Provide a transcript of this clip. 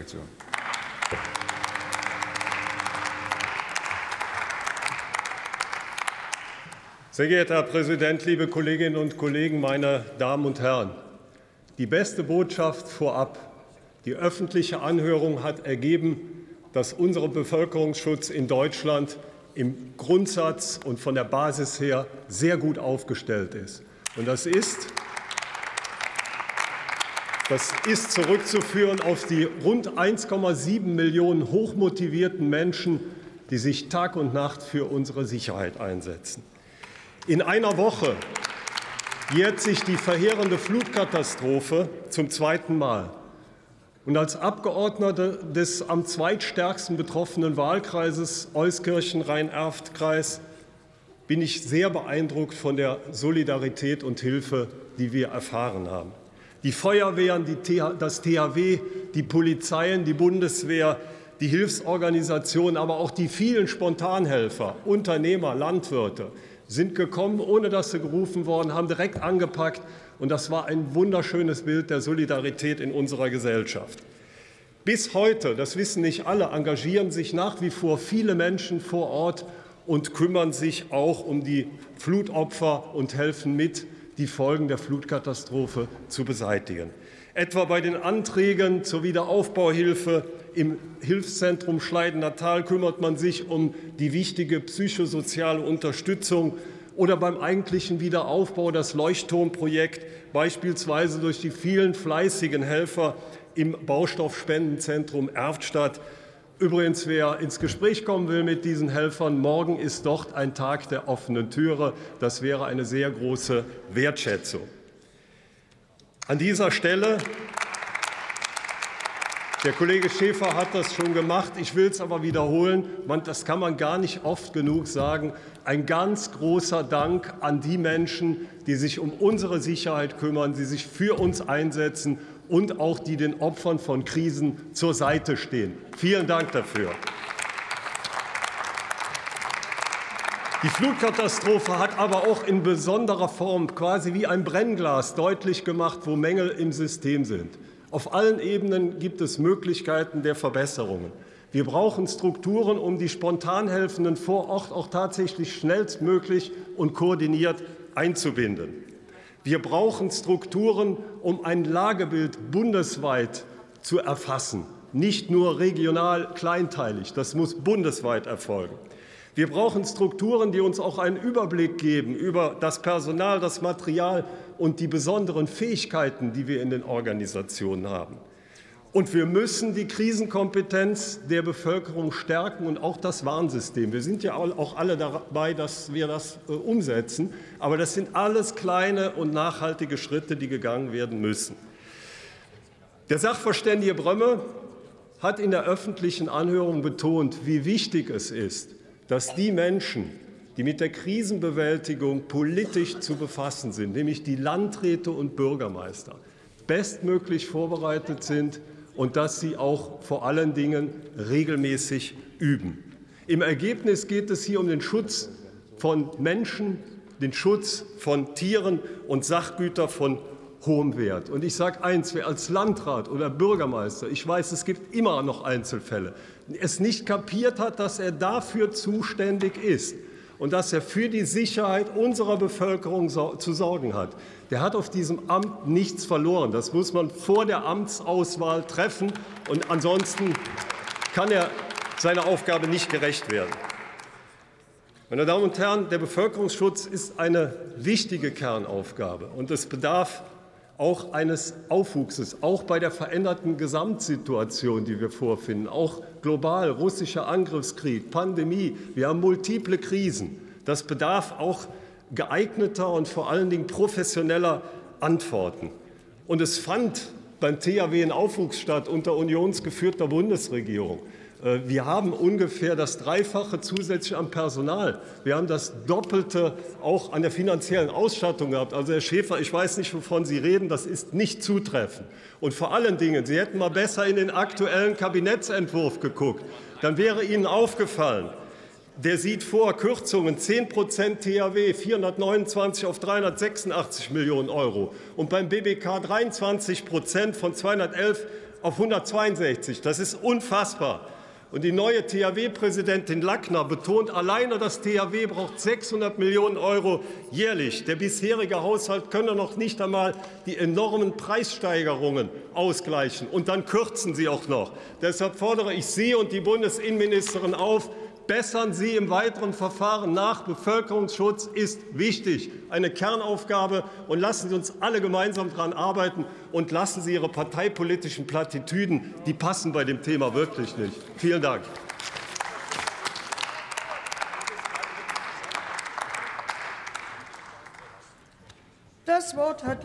Fraktion. Sehr geehrter Herr Präsident, liebe Kolleginnen und Kollegen, meine Damen und Herren! Die beste Botschaft vorab. Die öffentliche Anhörung hat ergeben, dass unser Bevölkerungsschutz in Deutschland im Grundsatz und von der Basis her sehr gut aufgestellt ist. Und das ist, das ist zurückzuführen auf die rund 1,7 Millionen hochmotivierten Menschen, die sich Tag und Nacht für unsere Sicherheit einsetzen. In einer Woche jährt sich die verheerende Flutkatastrophe zum zweiten Mal. Und als Abgeordneter des am zweitstärksten betroffenen Wahlkreises Euskirchen-Rhein-Erft-Kreis bin ich sehr beeindruckt von der Solidarität und Hilfe, die wir erfahren haben. Die Feuerwehren, die das THW, die Polizeien, die Bundeswehr, die Hilfsorganisationen, aber auch die vielen Spontanhelfer, Unternehmer, Landwirte, sind gekommen, ohne dass sie gerufen worden, haben direkt angepackt. Und das war ein wunderschönes Bild der Solidarität in unserer Gesellschaft. Bis heute, das wissen nicht alle, engagieren sich nach wie vor viele Menschen vor Ort und kümmern sich auch um die Flutopfer und helfen mit, die Folgen der Flutkatastrophe zu beseitigen. Etwa bei den Anträgen zur Wiederaufbauhilfe im Hilfszentrum Schleidener Tal kümmert man sich um die wichtige psychosoziale Unterstützung oder beim eigentlichen Wiederaufbau das Leuchtturmprojekt, beispielsweise durch die vielen fleißigen Helfer im Baustoffspendenzentrum Erftstadt. Übrigens, wer ins Gespräch kommen will mit diesen Helfern, morgen ist dort ein Tag der offenen Türe. Das wäre eine sehr große Wertschätzung. An dieser Stelle der Kollege Schäfer hat das schon gemacht. Ich will es aber wiederholen. Das kann man gar nicht oft genug sagen. Ein ganz großer Dank an die Menschen, die sich um unsere Sicherheit kümmern, die sich für uns einsetzen und auch die den Opfern von Krisen zur Seite stehen. Vielen Dank dafür. Die Flutkatastrophe hat aber auch in besonderer Form quasi wie ein Brennglas deutlich gemacht, wo Mängel im System sind. Auf allen Ebenen gibt es Möglichkeiten der Verbesserungen. Wir brauchen Strukturen, um die Spontanhelfenden vor Ort auch tatsächlich schnellstmöglich und koordiniert einzubinden. Wir brauchen Strukturen, um ein Lagebild bundesweit zu erfassen, nicht nur regional kleinteilig. Das muss bundesweit erfolgen. Wir brauchen Strukturen, die uns auch einen Überblick geben über das Personal, das Material und die besonderen Fähigkeiten, die wir in den Organisationen haben. Und wir müssen die Krisenkompetenz der Bevölkerung stärken und auch das Warnsystem. Wir sind ja auch alle dabei, dass wir das äh, umsetzen. Aber das sind alles kleine und nachhaltige Schritte, die gegangen werden müssen. Der Sachverständige Brömme hat in der öffentlichen Anhörung betont, wie wichtig es ist, dass die Menschen, die mit der Krisenbewältigung politisch zu befassen sind, nämlich die Landräte und Bürgermeister, bestmöglich vorbereitet sind und dass sie auch vor allen Dingen regelmäßig üben. Im Ergebnis geht es hier um den Schutz von Menschen, den Schutz von Tieren und Sachgüter von hohem Wert. Und ich sage eins, wer als Landrat oder Bürgermeister, ich weiß, es gibt immer noch Einzelfälle, es nicht kapiert hat, dass er dafür zuständig ist, und dass er für die Sicherheit unserer Bevölkerung zu sorgen hat. Der hat auf diesem Amt nichts verloren. Das muss man vor der Amtsauswahl treffen. Und ansonsten kann er seiner Aufgabe nicht gerecht werden. Meine Damen und Herren, der Bevölkerungsschutz ist eine wichtige Kernaufgabe. Und es bedarf auch eines Aufwuchses, auch bei der veränderten Gesamtsituation, die wir vorfinden, auch global, russischer Angriffskrieg, Pandemie, wir haben multiple Krisen. Das bedarf auch geeigneter und vor allen Dingen professioneller Antworten. Und es fand beim THW ein Aufwuchs statt unter unionsgeführter Bundesregierung. Äh, wir haben ungefähr das Dreifache zusätzlich am Personal. Wir haben das Doppelte auch an der finanziellen Ausstattung gehabt. Also, Herr Schäfer, ich weiß nicht, wovon Sie reden. Das ist nicht zutreffend. Und vor allen Dingen, Sie hätten mal besser in den aktuellen Kabinettsentwurf geguckt. Dann wäre Ihnen aufgefallen, der sieht vor Kürzungen 10 Prozent THW 429 auf 386 Millionen Euro und beim BBK 23 Prozent von 211 auf 162. Das ist unfassbar. Und die neue THW-Präsidentin Lackner betont, alleine das THW braucht 600 Millionen Euro jährlich. Der bisherige Haushalt könne noch nicht einmal die enormen Preissteigerungen ausgleichen. Und dann kürzen Sie auch noch. Deshalb fordere ich Sie und die Bundesinnenministerin auf, bessern Sie im weiteren Verfahren nach. Bevölkerungsschutz ist wichtig, eine Kernaufgabe. Und lassen Sie uns alle gemeinsam daran arbeiten und lassen Sie Ihre parteipolitischen Plattitüden, die passen bei dem Thema wirklich nicht. Vielen Dank. Das Wort hat